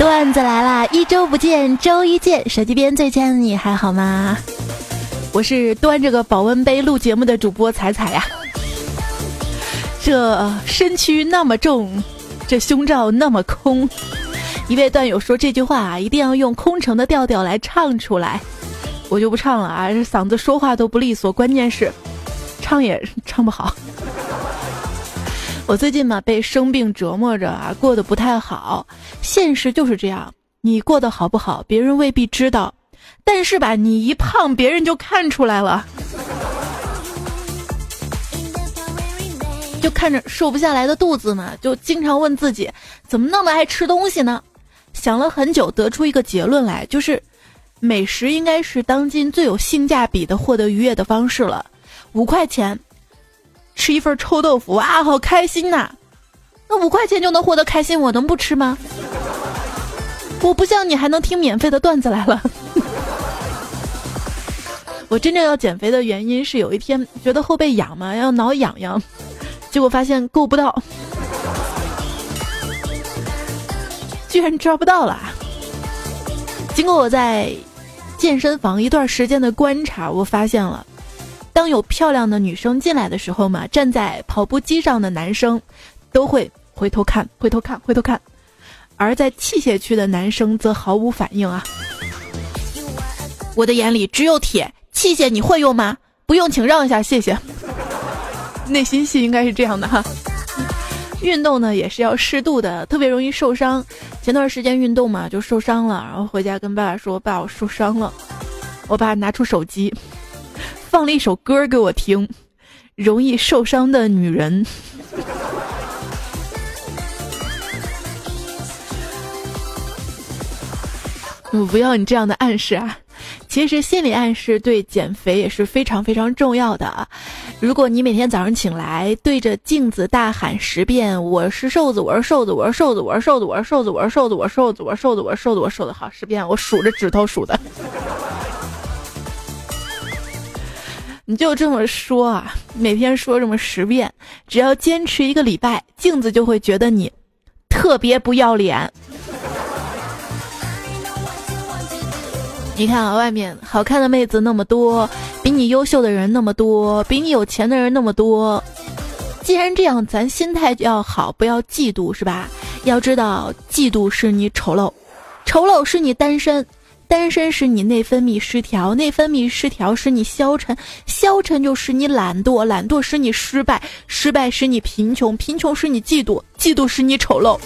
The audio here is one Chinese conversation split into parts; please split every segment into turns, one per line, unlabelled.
段子来啦！一周不见，周一见。手机边最亲爱的你还好吗？我是端着个保温杯录节目的主播彩彩呀。这身躯那么重，这胸罩那么空。一位段友说这句话啊，一定要用空城的调调来唱出来。我就不唱了啊，这嗓子说话都不利索，关键是唱也唱不好。我最近嘛被生病折磨着啊，过得不太好。现实就是这样，你过得好不好，别人未必知道，但是吧，你一胖，别人就看出来了。就看着瘦不下来的肚子嘛，就经常问自己，怎么那么爱吃东西呢？想了很久，得出一个结论来，就是美食应该是当今最有性价比的获得愉悦的方式了。五块钱。吃一份臭豆腐哇，好开心呐！那五块钱就能获得开心，我能不吃吗？我不像你还能听免费的段子来了。我真正要减肥的原因是有一天觉得后背痒嘛，要挠痒痒，结果发现够不到，居然抓不到了。经过我在健身房一段时间的观察，我发现了。当有漂亮的女生进来的时候嘛，站在跑步机上的男生都会回头看，回头看，回头看；而在器械区的男生则毫无反应啊。我的眼里只有铁器械，你会用吗？不用，请让一下，谢谢。内心戏应该是这样的哈。运动呢也是要适度的，特别容易受伤。前段时间运动嘛就受伤了，然后回家跟爸爸说：“爸，我受伤了。”我爸拿出手机。放了一首歌给我听，容易受伤的女人。我不要你这样的暗示啊！其实心理暗示对减肥也是非常非常重要的。如果你每天早上醒来对着镜子大喊十遍“我是瘦子，我是瘦子，我是瘦子，我是瘦子，我是瘦子，我是瘦子，我是瘦子，我是瘦子，我是瘦子，我是瘦子”，好十遍，我数着指头数的。你就这么说啊，每天说这么十遍，只要坚持一个礼拜，镜子就会觉得你特别不要脸。你看啊，外面好看的妹子那么多，比你优秀的人那么多，比你有钱的人那么多。既然这样，咱心态就要好，不要嫉妒，是吧？要知道，嫉妒是你丑陋，丑陋是你单身。单身使你内分泌失调，内分泌失调使你消沉，消沉就使你懒惰，懒惰使你失败，失败使你贫穷，贫穷使你嫉妒，嫉妒使你丑陋。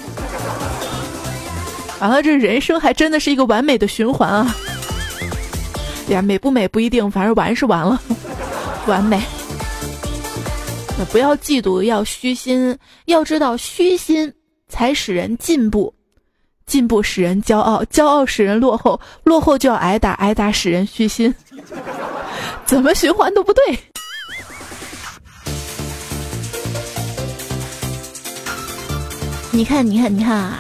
完了，这人生还真的是一个完美的循环啊！呀，美不美不一定，反正完是完了，完美。那不要嫉妒，要虚心，要知道虚心才使人进步。进步使人骄傲，骄傲使人落后，落后就要挨打，挨打使人虚心，怎么循环都不对。你看，你看，你看啊！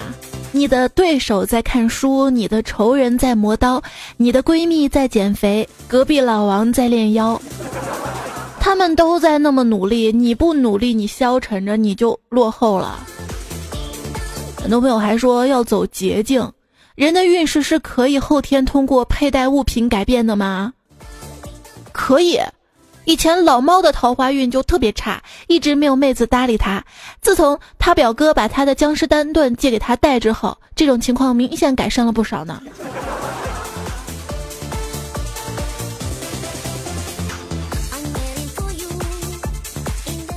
你的对手在看书，你的仇人在磨刀，你的闺蜜在减肥，隔壁老王在练腰，他们都在那么努力，你不努力，你消沉着，你就落后了。很多朋友还说要走捷径，人的运势是可以后天通过佩戴物品改变的吗？可以，以前老猫的桃花运就特别差，一直没有妹子搭理他。自从他表哥把他的僵尸丹顿借给他戴之后，这种情况明显改善了不少呢。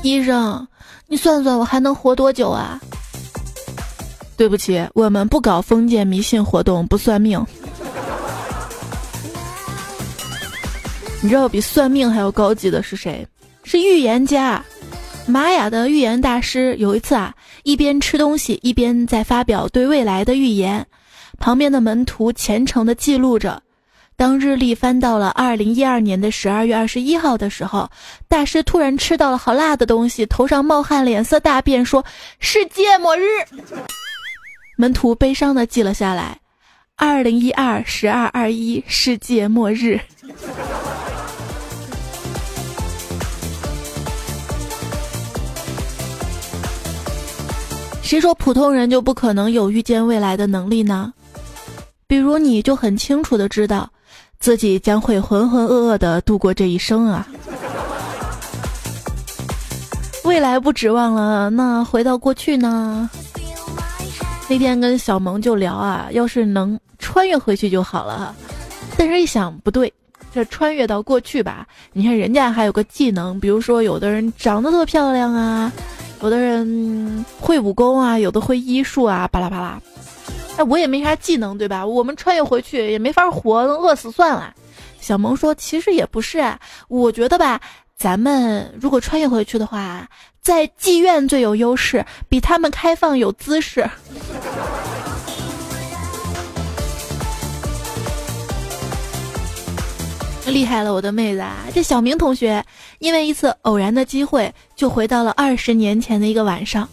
医生，你算算我还能活多久啊？对不起，我们不搞封建迷信活动，不算命。你知道比算命还要高级的是谁？是预言家，玛雅的预言大师。有一次啊，一边吃东西，一边在发表对未来的预言，旁边的门徒虔诚的记录着。当日历翻到了二零一二年的十二月二十一号的时候，大师突然吃到了好辣的东西，头上冒汗，脸色大变，说：“世界末日。”门徒悲伤的记了下来：“二零一二十二二一，世界末日。”谁说普通人就不可能有预见未来的能力呢？比如你就很清楚的知道，自己将会浑浑噩噩的度过这一生啊。未来不指望了，那回到过去呢？那天跟小萌就聊啊，要是能穿越回去就好了。但是一想不对，这穿越到过去吧，你看人家还有个技能，比如说有的人长得特漂亮啊，有的人会武功啊，有的会医术啊，巴拉巴拉。哎，我也没啥技能，对吧？我们穿越回去也没法活，饿死算了。小萌说：“其实也不是啊，我觉得吧，咱们如果穿越回去的话，在妓院最有优势，比他们开放有姿势。”厉害了，我的妹子啊！这小明同学因为一次偶然的机会，就回到了二十年前的一个晚上。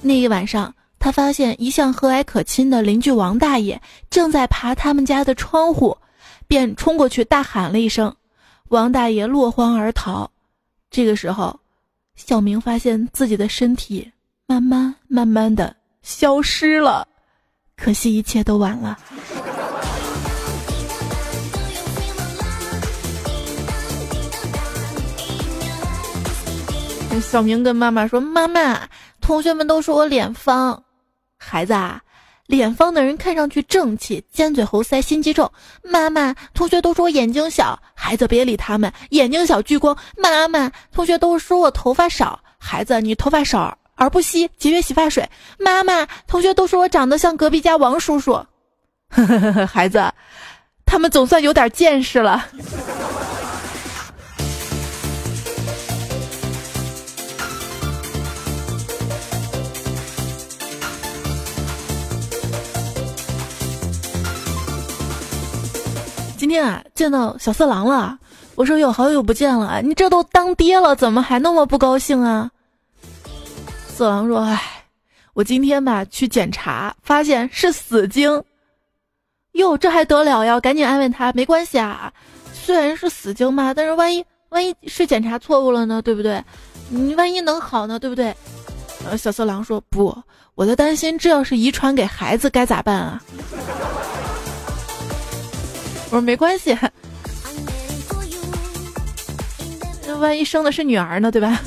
那一晚上。他发现一向和蔼可亲的邻居王大爷正在爬他们家的窗户，便冲过去大喊了一声，王大爷落荒而逃。这个时候，小明发现自己的身体慢慢慢慢的消失了，可惜一切都晚了。小明跟妈妈说：“妈妈，同学们都说我脸方。”孩子啊，脸方的人看上去正气，尖嘴猴腮，心机重。妈妈，同学都说我眼睛小，孩子别理他们，眼睛小聚光。妈妈，同学都说我头发少，孩子你头发少。而不稀，节约洗发水。妈妈，同学都说我长得像隔壁家王叔叔。孩子，他们总算有点见识了。今天啊，见到小色狼了。我说有好久不见了，你这都当爹了，怎么还那么不高兴啊？色狼说：“哎，我今天吧去检查，发现是死精。哟，这还得了呀？赶紧安慰他，没关系啊。虽然是死精嘛，但是万一万一是检查错误了呢？对不对？你万一能好呢？对不对？”呃，小色狼说：“不，我在担心，这要是遗传给孩子该咋办啊？”我说没关系，那万一生的是女儿呢，对吧？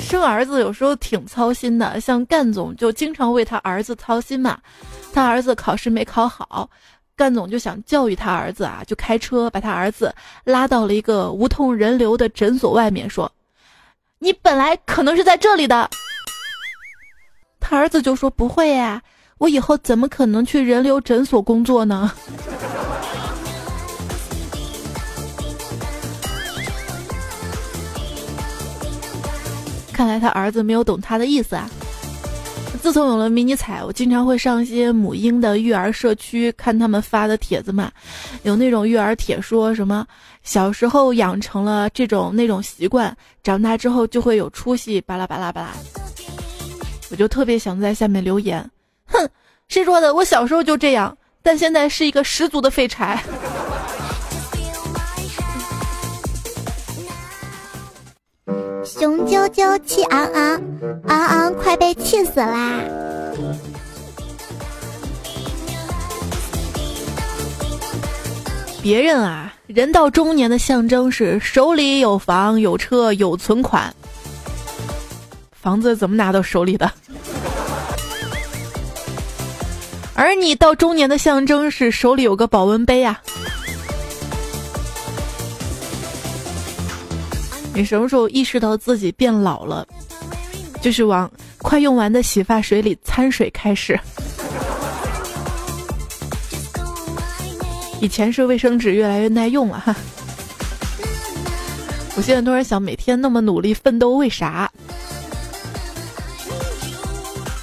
生儿子有时候挺操心的，像干总就经常为他儿子操心嘛。他儿子考试没考好，干总就想教育他儿子啊，就开车把他儿子拉到了一个无痛人流的诊所外面，说：“你本来可能是在这里的。”他儿子就说：“不会呀，我以后怎么可能去人流诊所工作呢？” 看来他儿子没有懂他的意思啊。自从有了迷你彩，我经常会上一些母婴的育儿社区看他们发的帖子嘛，有那种育儿帖说什么小时候养成了这种那种习惯，长大之后就会有出息，巴拉巴拉巴拉。我就特别想在下面留言，哼，谁说的？我小时候就这样，但现在是一个十足的废柴。
雄赳赳，气昂昂，昂昂快被气死啦！
别人啊，人到中年的象征是手里有房有车有存款。房子怎么拿到手里的？而你到中年的象征是手里有个保温杯啊！你什么时候意识到自己变老了？就是往快用完的洗发水里掺水开始。以前是卫生纸越来越耐用了哈，我现在突然想，每天那么努力奋斗，为啥？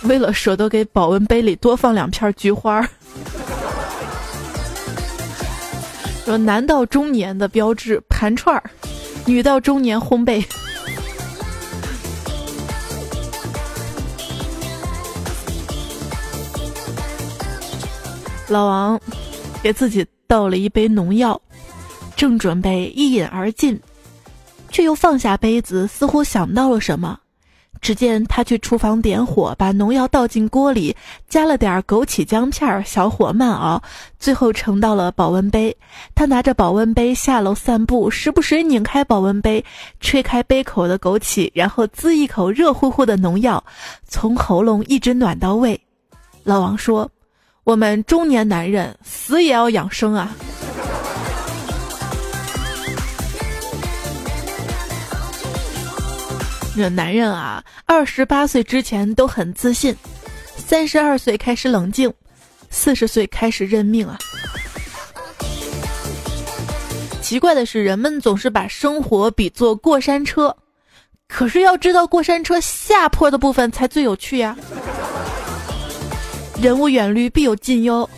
为了舍得给保温杯里多放两片菊花，说男到中年的标志盘串儿，女到中年烘焙。老王给自己倒了一杯农药，正准备一饮而尽，却又放下杯子，似乎想到了什么。只见他去厨房点火，把农药倒进锅里，加了点枸杞姜片，小火慢熬，最后盛到了保温杯。他拿着保温杯下楼散步，时不时拧开保温杯，吹开杯口的枸杞，然后滋一口热乎乎的农药，从喉咙一直暖到胃。老王说：“我们中年男人死也要养生啊。”这男人啊，二十八岁之前都很自信，三十二岁开始冷静，四十岁开始认命啊。奇怪的是，人们总是把生活比作过山车，可是要知道过山车下坡的部分才最有趣呀。人无远虑，必有近忧。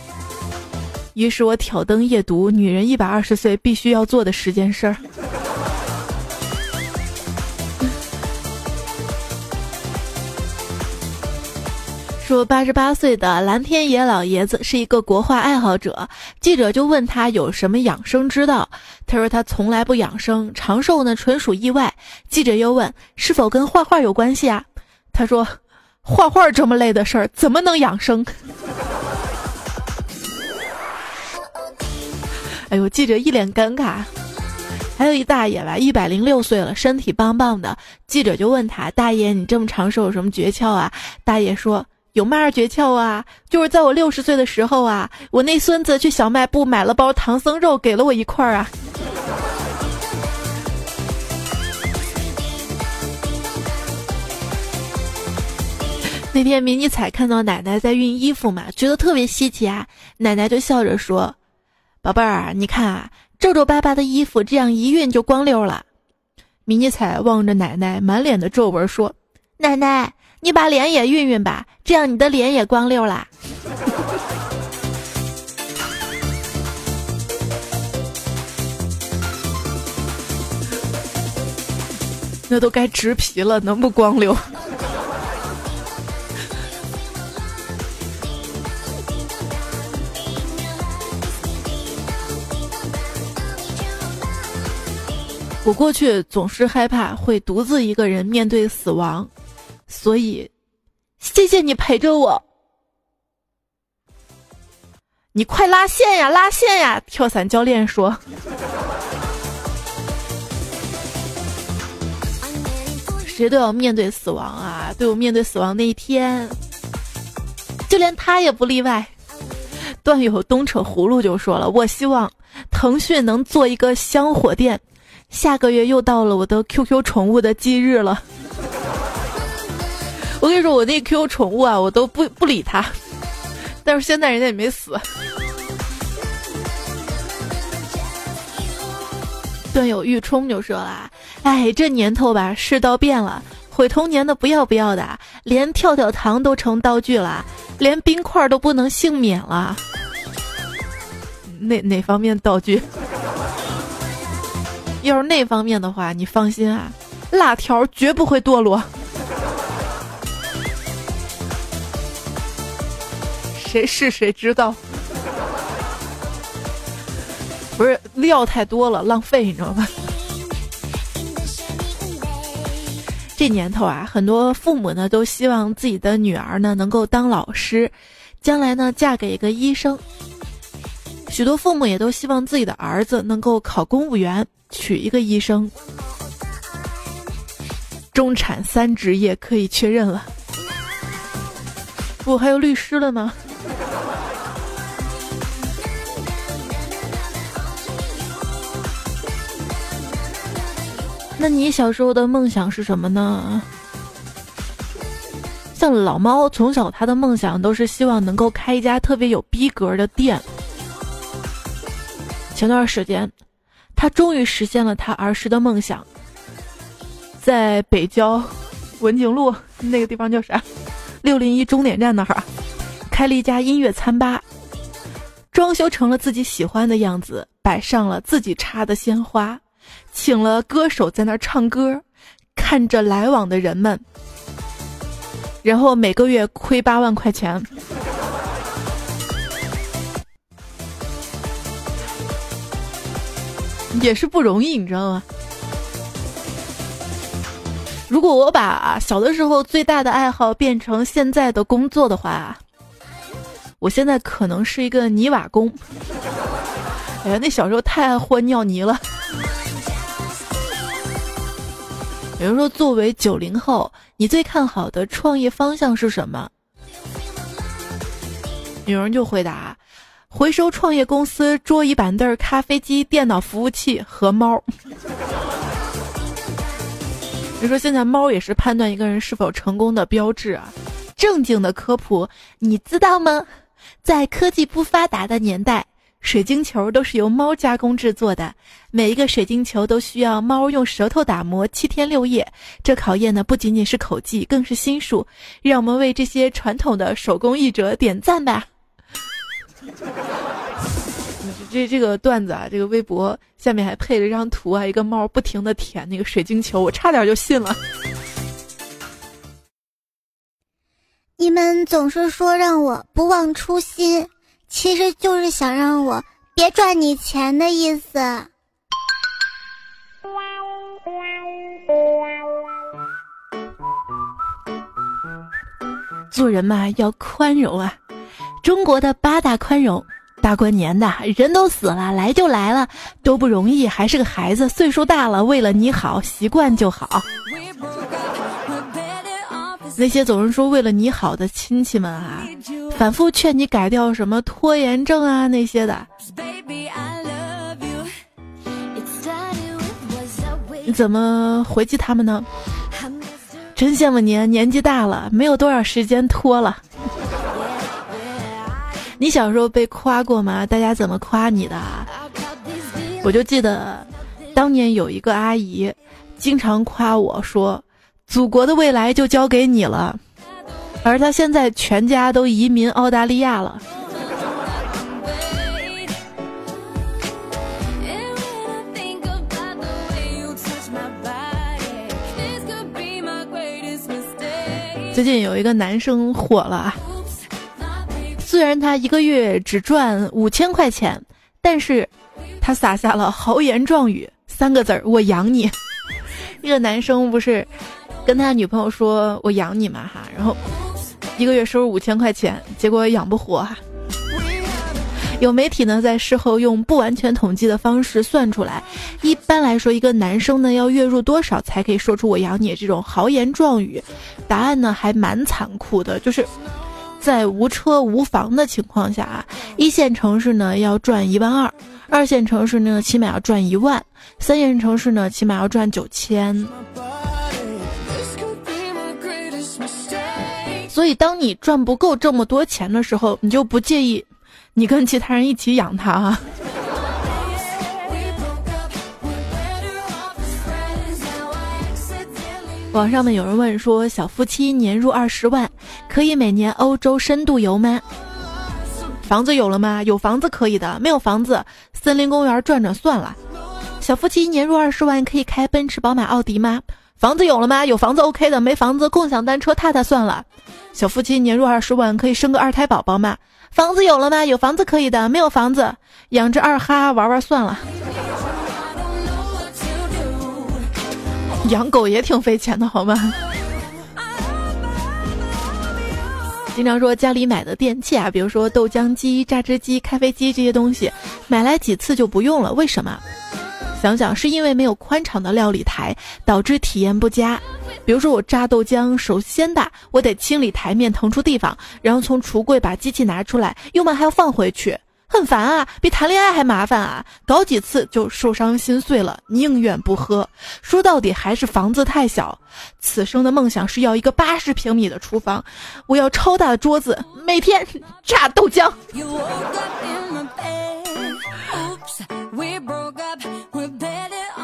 于是我挑灯夜读女人一百二十岁必须要做的十件事儿。说八十八岁的蓝天野老爷子是一个国画爱好者，记者就问他有什么养生之道，他说他从来不养生，长寿呢纯属意外。记者又问是否跟画画有关系啊？他说画画这么累的事儿怎么能养生？哎呦，记者一脸尴尬。还有一大爷吧，一百零六岁了，身体棒棒的。记者就问他大爷，你这么长寿有什么诀窍啊？大爷说。有嘛诀窍啊？就是在我六十岁的时候啊，我那孙子去小卖部买了包唐僧肉，给了我一块儿啊。那天迷你彩看到奶奶在熨衣服嘛，觉得特别稀奇啊。奶奶就笑着说：“宝贝儿，你看啊，皱皱巴巴的衣服，这样一熨就光溜了。”迷你彩望着奶奶满脸的皱纹说：“奶奶。”你把脸也熨熨吧，这样你的脸也光溜啦。那都该植皮了，能不光溜？我过去总是害怕会独自一个人面对死亡。所以，谢谢你陪着我。你快拉线呀，拉线呀！跳伞教练说：“谁都要面对死亡啊，都有面对死亡那一天，就连他也不例外。”段友东扯葫芦就说了：“我希望腾讯能做一个香火店。”下个月又到了我的 QQ 宠物的忌日了。我跟你说，我那 QQ 宠物啊，我都不不理它，但是现在人家也没死。段友玉冲就说了：“哎，这年头吧，世道变了，毁童年的不要不要的，连跳跳糖都成道具了，连冰块都不能幸免了。哪哪方面道具？要是那方面的话，你放心啊，辣条绝不会堕落。”谁是谁知道？不是料太多了，浪费，你知道吧？这年头啊，很多父母呢都希望自己的女儿呢能够当老师，将来呢嫁给一个医生。许多父母也都希望自己的儿子能够考公务员，娶一个医生。中产三职业可以确认了。不，还有律师了呢。那你小时候的梦想是什么呢？像老猫，从小他的梦想都是希望能够开一家特别有逼格的店。前段时间，他终于实现了他儿时的梦想，在北郊文景路那个地方叫啥？六零一终点站那儿，开了一家音乐餐吧，装修成了自己喜欢的样子，摆上了自己插的鲜花。请了歌手在那儿唱歌，看着来往的人们，然后每个月亏八万块钱，也是不容易，你知道吗？如果我把小的时候最大的爱好变成现在的工作的话，我现在可能是一个泥瓦工。哎呀，那小时候太爱和尿泥了。有人说，作为九零后，你最看好的创业方向是什么？有人就回答：回收创业公司桌椅板凳、咖啡机、电脑服务器和猫。你说现在猫也是判断一个人是否成功的标志啊！正经的科普，你知道吗？在科技不发达的年代。水晶球都是由猫加工制作的，每一个水晶球都需要猫用舌头打磨七天六夜。这考验的不仅仅是口技，更是心术。让我们为这些传统的手工艺者点赞吧！这这个段子啊，这个微博下面还配了一张图啊，一个猫不停的舔那个水晶球，我差点就信了。
你们总是说让我不忘初心。其实就是想让我别赚你钱的意思。
做人嘛，要宽容啊！中国的八大宽容，大过年的人都死了，来就来了，都不容易，还是个孩子，岁数大了，为了你好，习惯就好。那些总是说为了你好的亲戚们啊。反复劝你改掉什么拖延症啊那些的，你怎么回击他们呢？真羡慕您年纪大了，没有多少时间拖了。你小时候被夸过吗？大家怎么夸你的？我就记得，当年有一个阿姨，经常夸我说：“祖国的未来就交给你了。”而他现在全家都移民澳大利亚了。最近有一个男生火了，虽然他一个月只赚五千块钱，但是他撒下了豪言壮语三个字儿：“我养你。”那个男生不是跟他女朋友说：“我养你嘛哈。”然后。一个月收入五千块钱，结果养不活哈。有媒体呢在事后用不完全统计的方式算出来，一般来说，一个男生呢要月入多少才可以说出“我养你”这种豪言壮语？答案呢还蛮残酷的，就是在无车无房的情况下啊，一线城市呢要赚一万二，二线城市呢起码要赚一万，三线城市呢起码要赚九千。所以，当你赚不够这么多钱的时候，你就不介意你跟其他人一起养它啊。网上面有人问说，小夫妻年入二十万，可以每年欧洲深度游吗？房子有了吗？有房子可以的，没有房子，森林公园转转算了。小夫妻年入二十万，可以开奔驰、宝马、奥迪吗？房子有了吗？有房子 OK 的，没房子共享单车踏踏算了。小夫妻年入二十万，可以生个二胎宝宝吗？房子有了吗？有房子可以的，没有房子，养只二哈玩玩算了。养狗也挺费钱的，好吗？经常说家里买的电器啊，比如说豆浆机、榨汁机、咖啡机这些东西，买来几次就不用了，为什么？想想是因为没有宽敞的料理台，导致体验不佳。比如说我榨豆浆首先大，我得清理台面腾出地方，然后从橱柜把机器拿出来，用完还要放回去，很烦啊，比谈恋爱还麻烦啊！搞几次就受伤心碎了，宁愿不喝。说到底还是房子太小。此生的梦想是要一个八十平米的厨房，我要超大的桌子，每天榨豆浆。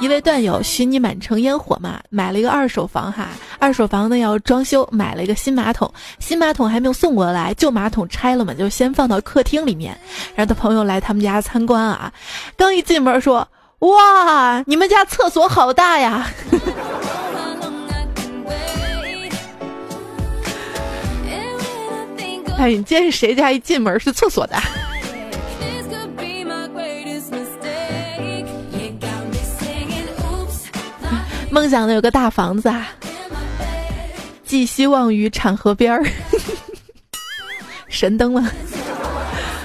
一位段友许你满城烟火嘛，买了一个二手房哈，二手房呢要装修，买了一个新马桶，新马桶还没有送过来，旧马桶拆了嘛，就先放到客厅里面。然后他朋友来他们家参观啊，刚一进门说：“哇，你们家厕所好大呀！” 哎，你见谁家一进门是厕所的？梦想的有个大房子啊，寄希望于产河边儿。神灯了，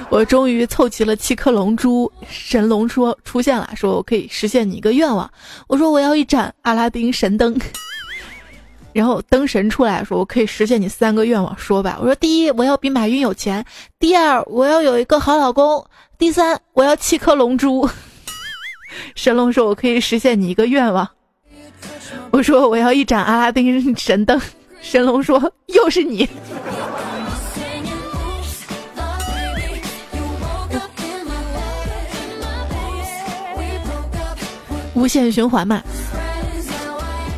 我终于凑齐了七颗龙珠。神龙说出现了，说我可以实现你一个愿望。我说我要一盏阿拉丁神灯。然后灯神出来说：“我可以实现你三个愿望，说吧。”我说：“第一，我要比马云有钱；第二，我要有一个好老公；第三，我要七颗龙珠。”神龙说：“我可以实现你一个愿望。”我说：“我要一盏阿拉丁神灯。”神龙说：“又是你。”无限循环嘛。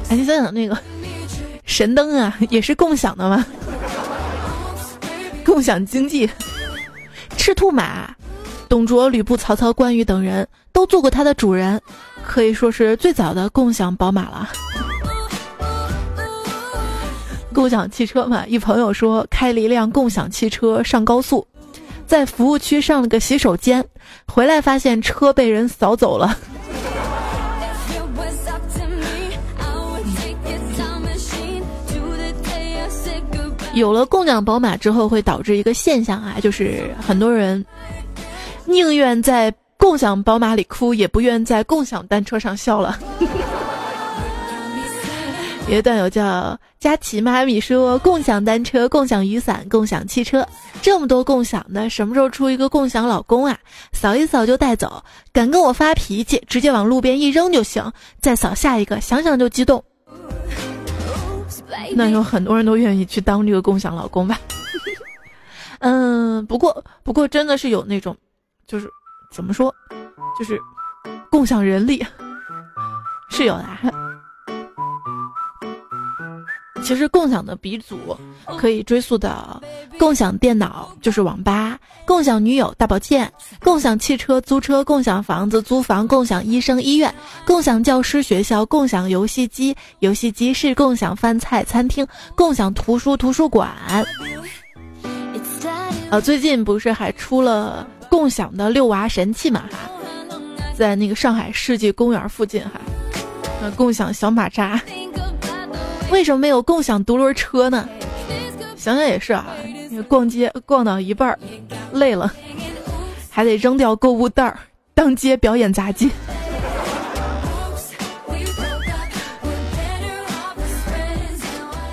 哎，你想想那个。神灯啊，也是共享的吗？共享经济，赤兔马，董卓、吕布、曹操、关羽等人都做过它的主人，可以说是最早的共享宝马了。共享汽车嘛，一朋友说开了一辆共享汽车上高速，在服务区上了个洗手间，回来发现车被人扫走了。有了共享宝马之后，会导致一个现象啊，就是很多人宁愿在共享宝马里哭，也不愿在共享单车上笑了。有一段有叫佳琪妈咪说：“共享单车、共享雨伞、共享汽车，这么多共享的，什么时候出一个共享老公啊？扫一扫就带走，敢跟我发脾气，直接往路边一扔就行。再扫下一个，想想就激动。”那有很多人都愿意去当这个共享老公吧？嗯，不过不过真的是有那种，就是怎么说，就是共享人力是有的。其实共享的鼻祖可以追溯到共享电脑，就是网吧；共享女友，大保健；共享汽车，租车；共享房子，租房；共享医生，医院；共享教师，学校；共享游戏机，游戏机室；共享饭菜，餐厅；共享图书，图书馆。啊，最近不是还出了共享的遛娃神器嘛？哈，在那个上海世纪公园附近哈，那共享小马扎。为什么没有共享独轮车呢？想想也是啊，逛街逛到一半儿累了，还得扔掉购物袋儿，当街表演杂技。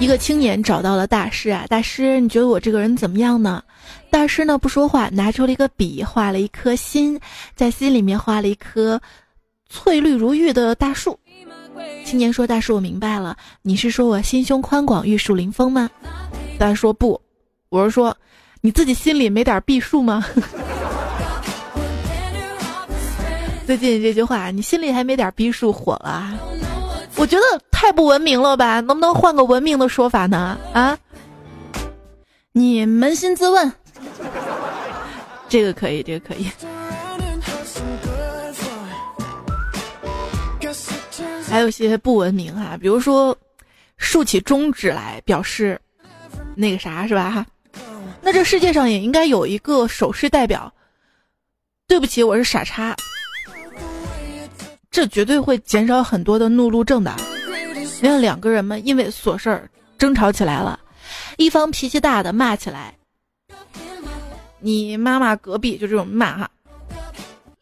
一个青年找到了大师啊，大师，你觉得我这个人怎么样呢？大师呢不说话，拿出了一个笔，画了一颗心，在心里面画了一棵翠绿如玉的大树。青年说：“大师，我明白了，你是说我心胸宽广、玉树临风吗？”大师说：“不，我是说，你自己心里没点避数吗？” 最近这句话，你心里还没点逼数，火了？我觉得太不文明了吧？能不能换个文明的说法呢？啊？你扪心自问，这个可以，这个可以。还有些不文明啊，比如说竖起中指来表示那个啥是吧哈？那这世界上也应该有一个手势代表。对不起，我是傻叉。这绝对会减少很多的怒路症的。你看两个人嘛，因为琐事儿争吵起来了，一方脾气大的骂起来，你妈妈隔壁就这种骂哈，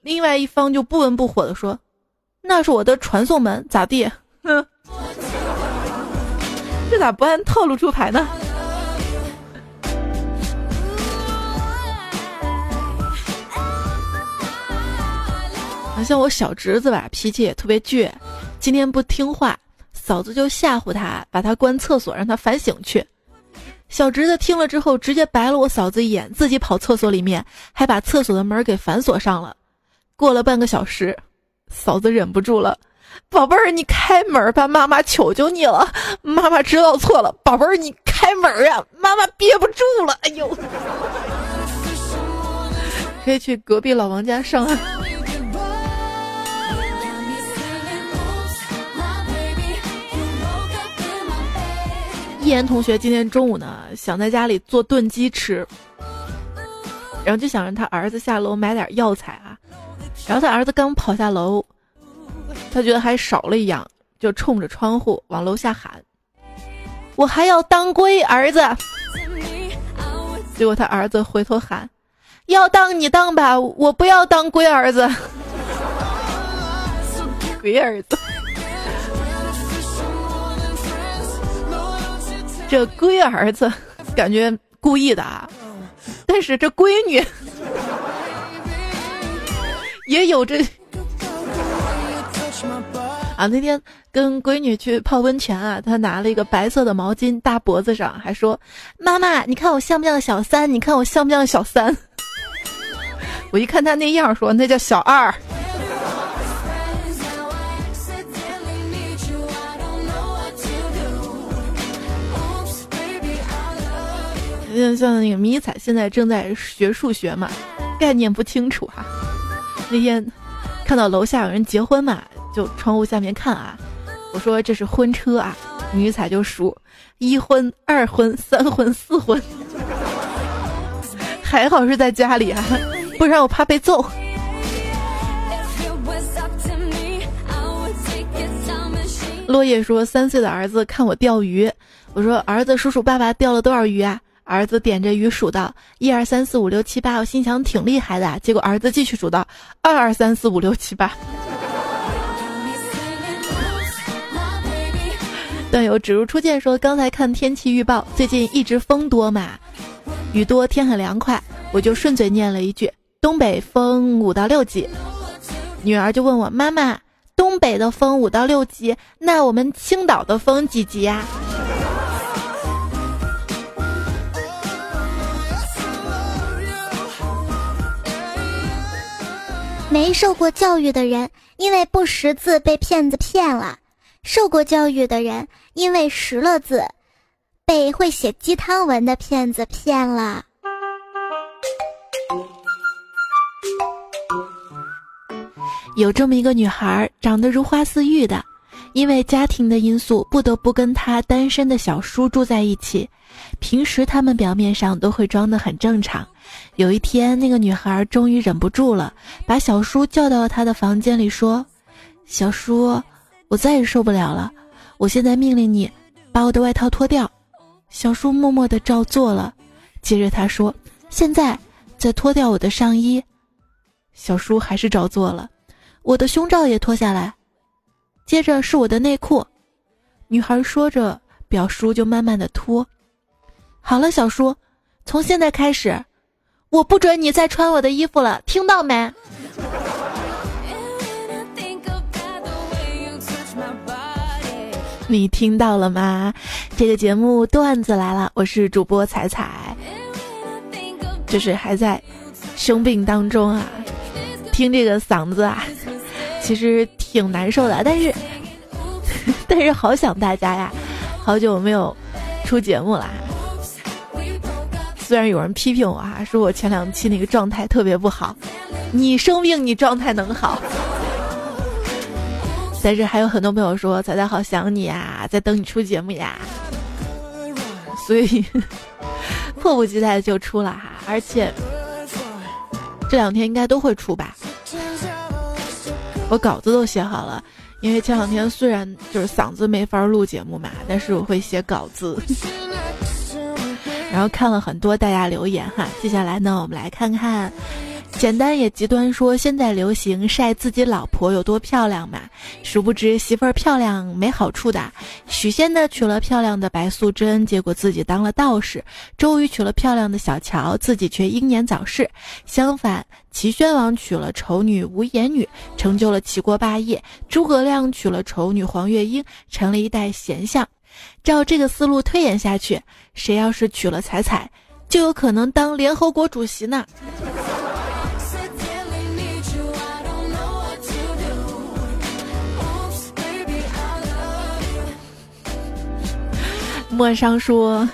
另外一方就不温不火的说。那是我的传送门，咋地？哼，这咋不按套路出牌呢？像我小侄子吧，脾气也特别倔，今天不听话，嫂子就吓唬他，把他关厕所，让他反省去。小侄子听了之后，直接白了我嫂子一眼，自己跑厕所里面，还把厕所的门给反锁上了。过了半个小时。嫂子忍不住了，宝贝儿，你开门吧，妈妈求求你了。妈妈知道错了，宝贝儿，你开门啊，妈妈憋不住了。哎呦，可以去隔壁老王家上。严同学今天中午呢，想在家里做炖鸡吃，然后就想让他儿子下楼买点药材啊。然后他儿子刚跑下楼，他觉得还少了一样，就冲着窗户往楼下喊：“我还要当龟儿子。结果他儿子回头喊：“要当你当吧，我不要当龟儿子。”龟儿子，这龟儿子 感觉故意的啊，但是这闺女 也有这。啊，那天跟闺女去泡温泉啊，她拿了一个白色的毛巾搭脖子上，还说：“妈妈，你看我像不像小三？你看我像不像小三？”我一看她那样，说那叫小二。像像那个迷彩现在正在学数学嘛，概念不清楚哈。那天看到楼下有人结婚嘛。就窗户下面看啊，我说这是婚车啊，迷彩就数一婚、二婚、三婚、四婚，还好是在家里啊，不然我怕被揍。落叶说三岁的儿子看我钓鱼，我说儿子叔叔爸爸钓了多少鱼啊？儿子点着鱼数到一二三四五六七八，我心想挺厉害的，结果儿子继续数到二二三四五六七八。段友指如初见说：“刚才看天气预报，最近一直风多嘛，雨多，天很凉快，我就顺嘴念了一句：东北风五到六级。女儿就问我妈妈：东北的风五到六级，那我们青岛的风几级呀？
没受过教育的人，因为不识字被骗子骗了。”受过教育的人，因为识了字，被会写鸡汤文的骗子骗了。
有这么一个女孩，长得如花似玉的，因为家庭的因素，不得不跟她单身的小叔住在一起。平时他们表面上都会装得很正常。有一天，那个女孩终于忍不住了，把小叔叫到她的房间里说：“小叔。”我再也受不了了，我现在命令你把我的外套脱掉。小叔默默的照做了，接着他说：“现在再脱掉我的上衣。”小叔还是照做了，我的胸罩也脱下来，接着是我的内裤。女孩说着，表叔就慢慢的脱。好了，小叔，从现在开始，我不准你再穿我的衣服了，听到没？你听到了吗？这个节目段子来了，我是主播彩彩，就是还在生病当中啊，听这个嗓子啊，其实挺难受的，但是 但是好想大家呀，好久没有出节目了，虽然有人批评我哈，说我前两期那个状态特别不好，你生病你状态能好？但是还有很多朋友说：“彩彩好想你呀，在等你出节目呀。”所以 迫不及待就出了哈，而且这两天应该都会出吧。我稿子都写好了，因为前两天虽然就是嗓子没法录节目嘛，但是我会写稿子。然后看了很多大家留言哈，接下来呢，我们来看看。简单也极端，说现在流行晒自己老婆有多漂亮嘛？殊不知媳妇儿漂亮没好处的。许仙呢娶了漂亮的白素贞，结果自己当了道士；周瑜娶了漂亮的小乔，自己却英年早逝。相反，齐宣王娶了丑女无颜女，成就了齐国霸业；诸葛亮娶了丑女黄月英，成了一代贤相。照这个思路推演下去，谁要是娶了彩彩，就有可能当联合国主席呢？莫上说：“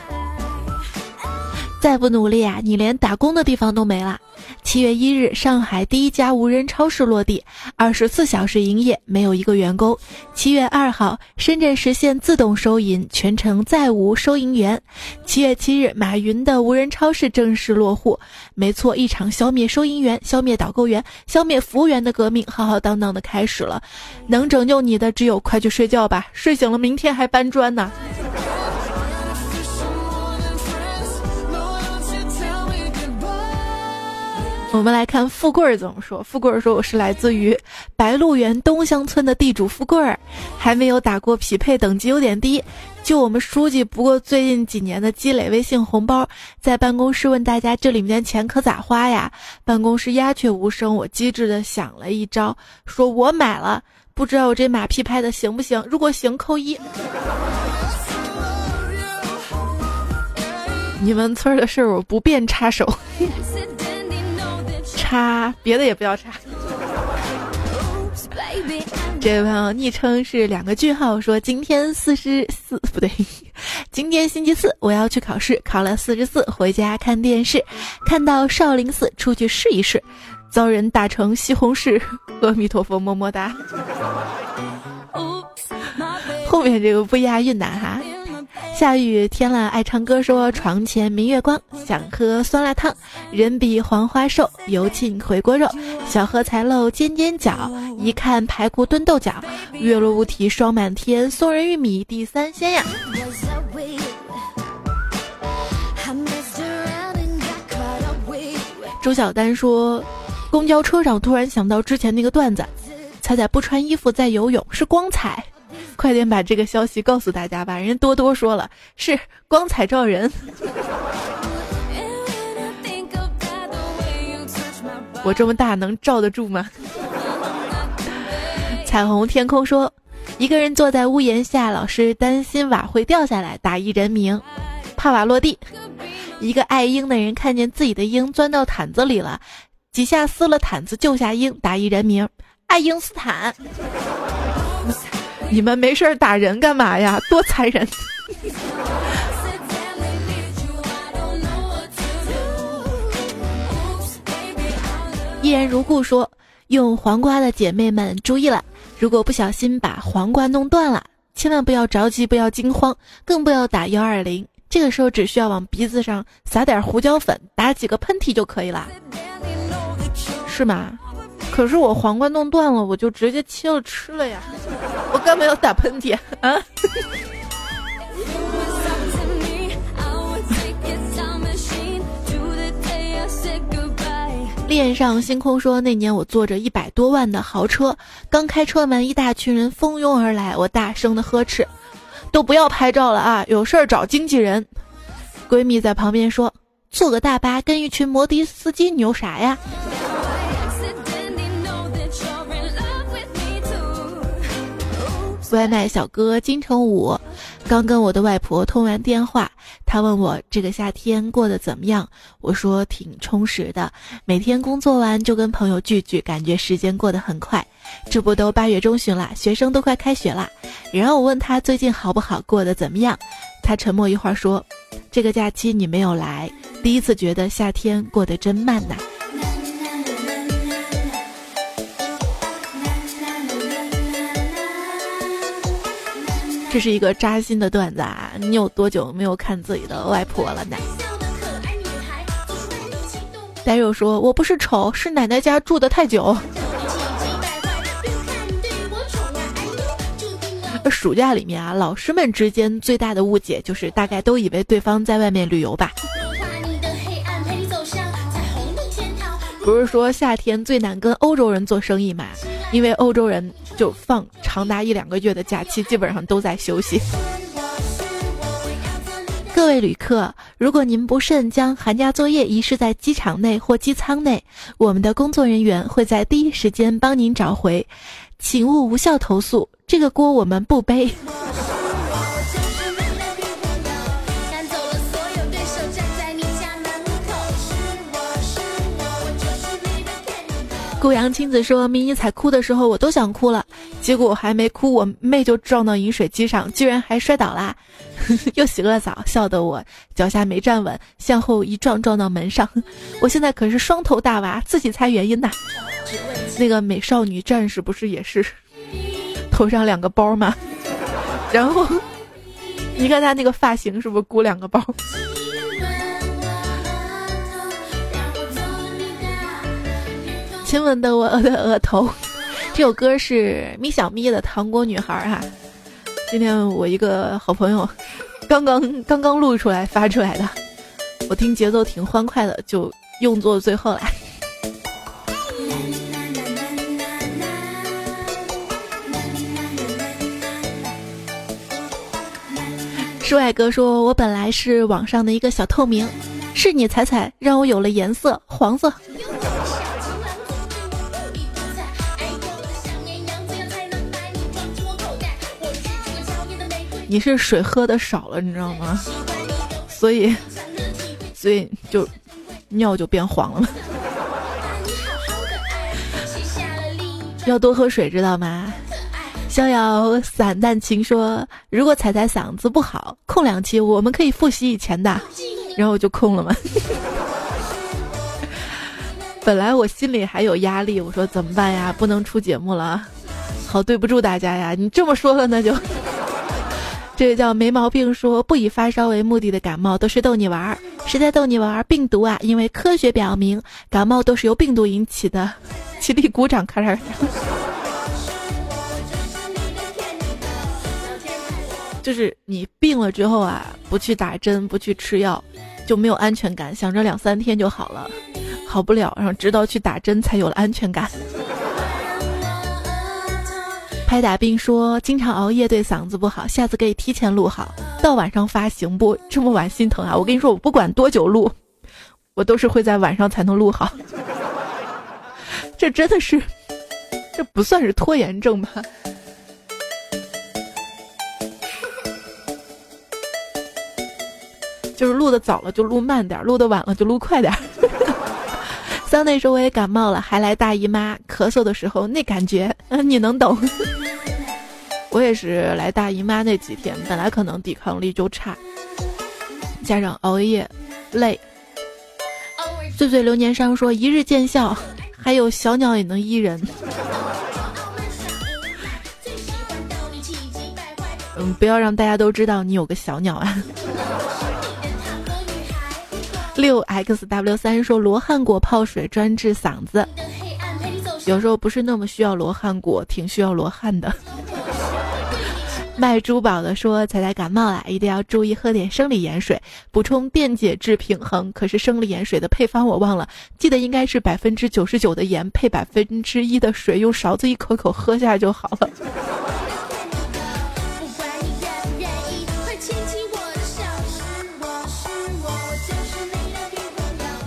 再不努力啊，你连打工的地方都没了。”七月一日，上海第一家无人超市落地，二十四小时营业，没有一个员工。七月二号，深圳实现自动收银，全程再无收银员。七月七日，马云的无人超市正式落户。没错，一场消灭收银员、消灭导购员、消灭服务员的革命，浩浩荡荡的开始了。能拯救你的，只有快去睡觉吧，睡醒了，明天还搬砖呢。我们来看富贵儿怎么说。富贵儿说：“我是来自于白鹿原东乡村的地主富贵儿，还没有打过匹配，等级有点低。就我们书记，不过最近几年的积累微信红包，在办公室问大家这里面钱可咋花呀？办公室鸦雀无声。我机智的想了一招，说我买了，不知道我这马屁拍的行不行？如果行，扣一。你们村的事儿我不便插手。”插别的也不要差。这位朋友昵称是两个句号，说今天四十四不对，今天星期四我要去考试，考了四十四，回家看电视，看到少林寺，出去试一试，遭人打成西红柿，阿弥陀佛，么么哒。后面这个不押韵的哈。下雨天了，爱唱歌说床前明月光，想喝酸辣汤，人比黄花瘦，油浸回锅肉，小荷才露尖尖角，一看排骨炖豆角，月落乌啼霜满天，送人玉米地三鲜呀。周小丹说，公交车上突然想到之前那个段子，彩彩不穿衣服在游泳是光彩。快点把这个消息告诉大家吧！人家多多说了，是光彩照人。我这么大能罩得住吗？彩虹天空说，一个人坐在屋檐下，老师担心瓦会掉下来，打一人名，怕瓦落地。一个爱鹰的人看见自己的鹰钻到毯子里了，几下撕了毯子救下鹰，打一人名，爱因斯坦。你们没事儿打人干嘛呀？多残忍！依然如故说，用黄瓜的姐妹们注意了，如果不小心把黄瓜弄断了，千万不要着急，不要惊慌，更不要打幺二零。这个时候只需要往鼻子上撒点胡椒粉，打几个喷嚏就可以了，是吗？可是我黄瓜弄断了，我就直接切了吃了呀！我干嘛要打喷嚏啊？恋上星空说，那年我坐着一百多万的豪车，刚开车门，一大群人蜂拥而来，我大声的呵斥：“都不要拍照了啊，有事儿找经纪人。”闺蜜在旁边说：“坐个大巴跟一群摩的司机牛啥呀？”外卖小哥金城武刚跟我的外婆通完电话，他问我这个夏天过得怎么样？我说挺充实的，每天工作完就跟朋友聚聚，感觉时间过得很快。这不都八月中旬了，学生都快开学了。然后我问他最近好不好，过得怎么样？他沉默一会儿说：“这个假期你没有来，第一次觉得夏天过得真慢呐。”这是一个扎心的段子啊！你有多久没有看自己的外婆了呢？呆肉说：“我不是丑，是奶奶家住的太久。”暑假里面啊，老师们之间最大的误解就是大概都以为对方在外面旅游吧。不是说夏天最难跟欧洲人做生意嘛？因为欧洲人就放长达一两个月的假期，基本上都在休息。各位旅客，如果您不慎将寒假作业遗失在机场内或机舱内，我们的工作人员会在第一时间帮您找回，请勿无效投诉，这个锅我们不背。顾阳亲子说：“迷你彩哭的时候，我都想哭了，结果我还没哭，我妹就撞到饮水机上，居然还摔倒啦！又洗个澡，笑得我脚下没站稳，向后一撞，撞到门上。我现在可是双头大娃，自己猜原因呐。那个美少女战士不是也是 头上两个包吗？然后你看她那个发型是不是箍两个包？”亲吻的我的额头，这首歌是咪小咪的《糖果女孩》哈。今天我一个好朋友，刚刚刚刚录出来发出来的，我听节奏挺欢快的，就用作最后了。舒爱哥说：“我本来是网上的一个小透明，是你彩彩让我有了颜色，黄色。”你是水喝的少了，你知道吗？所以，所以就尿就变黄了？要多喝水，知道吗？逍遥散淡情说：“如果彩彩嗓子不好，空两期我们可以复习以前的。”然后就空了嘛。本来我心里还有压力，我说怎么办呀？不能出节目了，好对不住大家呀。你这么说了，那就。这个叫没毛病，说不以发烧为目的的感冒都是逗你玩儿，谁在逗你玩儿？病毒啊！因为科学表明，感冒都是由病毒引起的。起立鼓掌，开始。就是你病了之后啊，不去打针，不去吃药，就没有安全感，想着两三天就好了，好不了，然后直到去打针才有了安全感。拍打兵说：“经常熬夜对嗓子不好，下次可以提前录好，到晚上发行不？这么晚心疼啊！我跟你说，我不管多久录，我都是会在晚上才能录好。这真的是，这不算是拖延症吧？就是录的早了就录慢点，录的晚了就录快点。”桑内说我也感冒了，还来大姨妈，咳嗽的时候那感觉，你能懂。我也是来大姨妈那几天，本来可能抵抗力就差，加上熬夜，累。岁岁流年伤说一日见效，还有小鸟也能医人。嗯，不要让大家都知道你有个小鸟啊。六 x w 三说罗汉果泡水专治嗓子，有时候不是那么需要罗汉果，挺需要罗汉的。卖珠宝的说彩彩感冒了，一定要注意喝点生理盐水，补充电解质平衡。可是生理盐水的配方我忘了，记得应该是百分之九十九的盐配百分之一的水，用勺子一口口喝下就好了。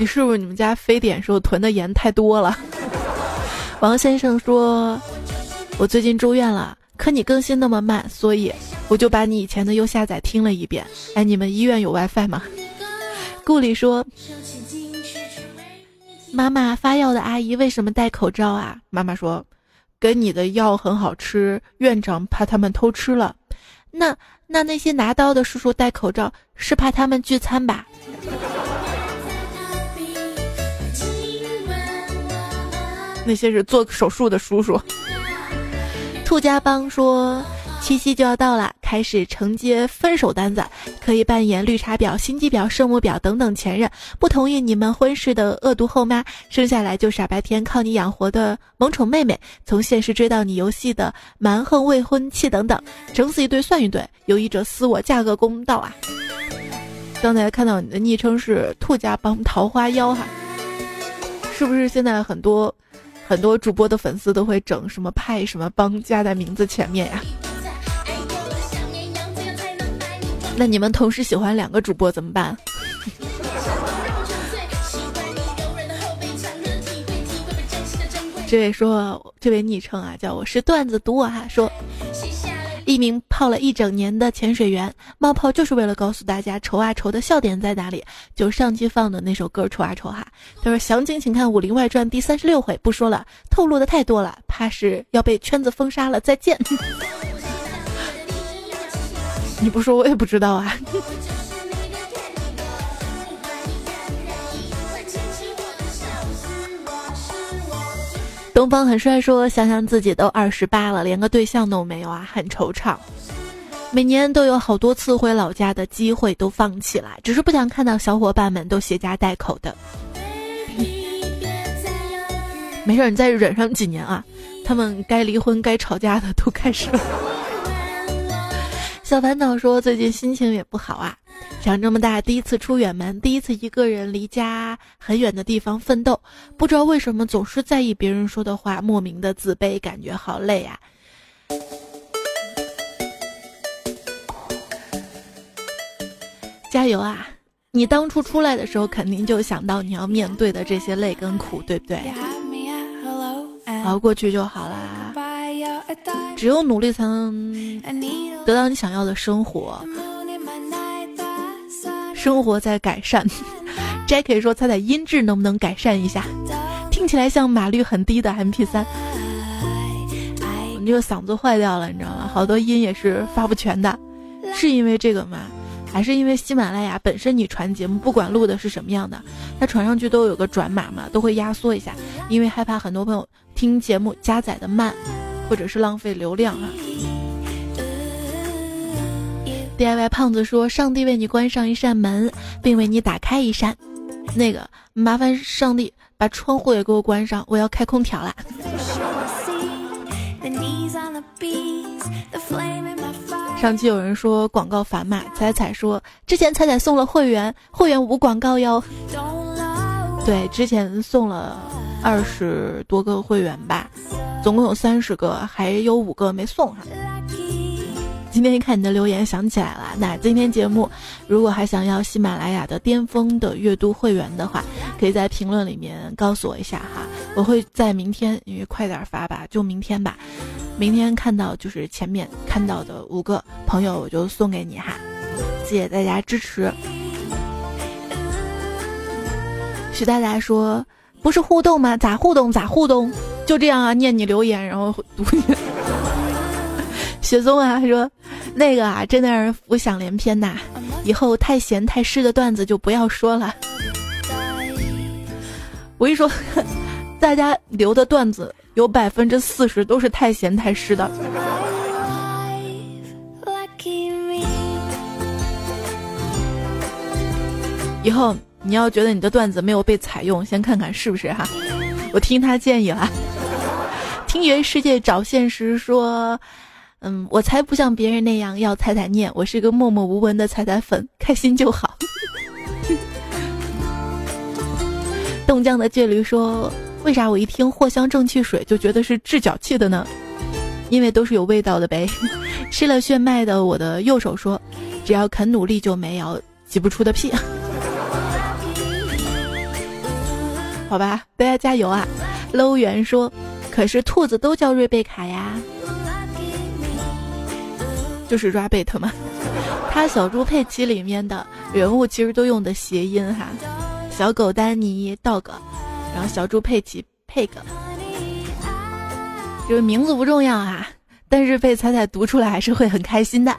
你是不是你们家非典时候囤的盐太多了？王先生说：“我最近住院了，可你更新那么慢，所以我就把你以前的又下载听了一遍。”哎，你们医院有 WiFi 吗？顾里说：“妈妈发药的阿姨为什么戴口罩啊？”妈妈说：“给你的药很好吃，院长怕他们偷吃了。”那那那些拿刀的叔叔戴口罩是怕他们聚餐吧？那些是做手术的叔叔。兔家帮说，七夕就要到了，开始承接分手单子，可以扮演绿茶婊、心机婊、圣母婊等等前任，不同意你们婚事的恶毒后妈，生下来就傻白甜靠你养活的萌宠妹妹，从现实追到你游戏的蛮横未婚妻等等，整死一对算一对，有意者私我，价格公道啊！刚才看到你的昵称是兔家帮桃花妖哈，是不是现在很多？很多主播的粉丝都会整什么派什么帮加在名字前面呀？那你们同时喜欢两个主播怎么办？这位说，这位昵称啊，叫我是段子读我哈说。一名泡了一整年的潜水员冒泡，就是为了告诉大家愁啊愁的笑点在哪里。就上期放的那首歌愁啊愁哈，他说详情请看《武林外传》第三十六回，不说了，透露的太多了，怕是要被圈子封杀了。再见。你不说我也不知道啊。东方很帅说：“想想自己都二十八了，连个对象都没有啊，很惆怅。每年都有好多次回老家的机会都放弃了，只是不想看到小伙伴们都携家带口的。没事，你再忍上几年啊，他们该离婚、该吵架的都开始了。”小烦恼说：“最近心情也不好啊。”长这么大，第一次出远门，第一次一个人离家很远的地方奋斗，不知道为什么总是在意别人说的话，莫名的自卑，感觉好累啊！加油啊！你当初出来的时候，肯定就想到你要面对的这些累跟苦，对不对？熬过去就好啦。只有努力才能得到你想要的生活，生活在改善。Jackie 说：“猜猜音质能不能改善一下？听起来像码率很低的 MP3。你这个嗓子坏掉了，你知道吗？好多音也是发不全的，是因为这个吗？还是因为喜马拉雅本身你传节目，不管录的是什么样的，它传上去都有个转码嘛，都会压缩一下，因为害怕很多朋友听节目加载的慢。”或者是浪费流量啊！DIY 胖子说：“上帝为你关上一扇门，并为你打开一扇，那个麻烦上帝把窗户也给我关上，我要开空调啦。”上期有人说广告烦嘛，彩彩说之前彩彩送了会员，会员无广告哟。对，之前送了二十多个会员吧。总共有三十个，还有五个没送哈。今天一看你的留言，想起来了。那今天节目，如果还想要喜马拉雅的巅峰的阅读会员的话，可以在评论里面告诉我一下哈。我会在明天，因为快点发吧，就明天吧。明天看到就是前面看到的五个朋友，我就送给你哈。谢谢大家支持。徐大大说：“不是互动吗？咋互动？咋互动？”就这样啊，念你留言，然后读你。雪松啊，说那个啊，真的让人浮想联翩呐。以后太咸太湿的段子就不要说了。我一说，大家留的段子有百分之四十都是太咸太湿的。以后你要觉得你的段子没有被采用，先看看是不是哈。我听他建议了。听原世界找现实说，嗯，我才不像别人那样要踩踩念，我是个默默无闻的踩踩粉，开心就好。冻僵的戒驴说，为啥我一听藿香正气水就觉得是治脚气的呢？因为都是有味道的呗。吃了炫迈的我的右手说，只要肯努力就没有挤不出的屁。好吧，大家加油啊！搂圆说。可是兔子都叫瑞贝卡呀，就是 rabbit 嘛？他小猪佩奇里面的人物其实都用的谐音哈，小狗丹尼 dog，然后小猪佩奇 pig，就是名字不重要哈，但是被彩彩读出来还是会很开心的。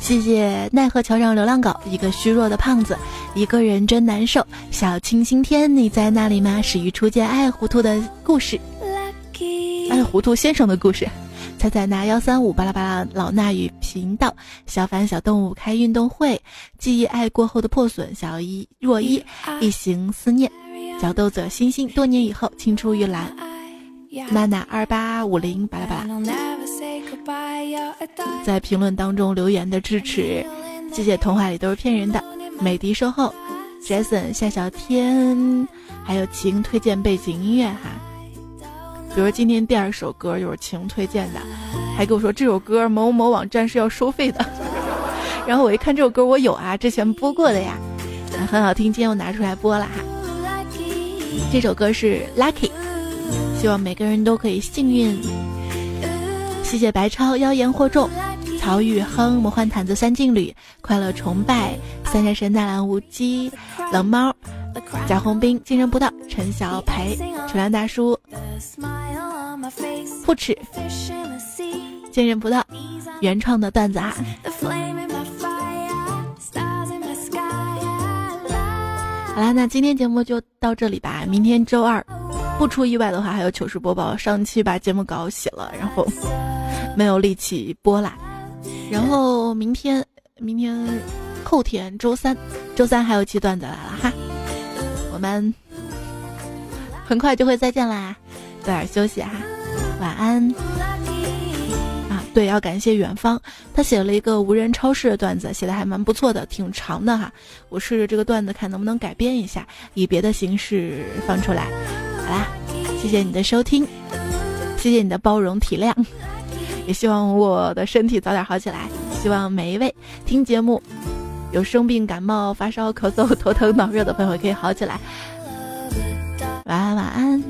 谢谢奈何桥上流浪狗，一个虚弱的胖子，一个人真难受。小清新天，你在那里吗？始于初见爱糊涂的故事。爱糊涂先生的故事，彩彩拿幺三五巴拉巴拉老衲与频道，小凡小动物开运动会，记忆爱过后的破损，小一若一一行思念，小豆子星星多年以后青出于蓝，娜娜二八五零巴拉巴拉，在评论当中留言的支持，谢谢童话里都是骗人的，美的售后，Jason 夏小天，还有晴推荐背景音乐哈。比如今天第二首歌就是晴推荐的，还跟我说这首歌某某网站是要收费的。然后我一看这首歌我有啊，之前播过的呀，很好听，今天我拿出来播了哈。这首歌是 Lucky，希望每个人都可以幸运。谢谢白超妖言惑众，曹宇亨魔幻毯子三劲旅快乐崇拜三山神纳兰无羁冷猫。贾红兵、精神不到、陈小培、楚良大叔、不耻、坚韧不到，原创的段子啊！好啦，那今天节目就到这里吧。明天周二，不出意外的话，还有糗事播报。上期把节目稿写了，然后没有力气播啦。然后明天、明天、后天周三，周三还有期段子来了哈。我们很快就会再见啦，早点休息哈，晚安。啊，对，要感谢远方，他写了一个无人超市的段子，写的还蛮不错的，挺长的哈。我试着这个段子看能不能改编一下，以别的形式放出来。好啦，谢谢你的收听，谢谢你的包容体谅，也希望我的身体早点好起来。希望每一位听节目。有生病、感冒、发烧、咳嗽、头疼、脑热的朋友可以好起来。晚安，晚安。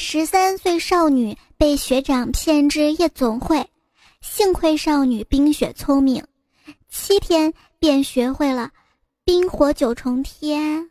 十三岁少女被学长骗至夜总会，幸亏少女冰雪聪明，七天便学会了冰火九重天。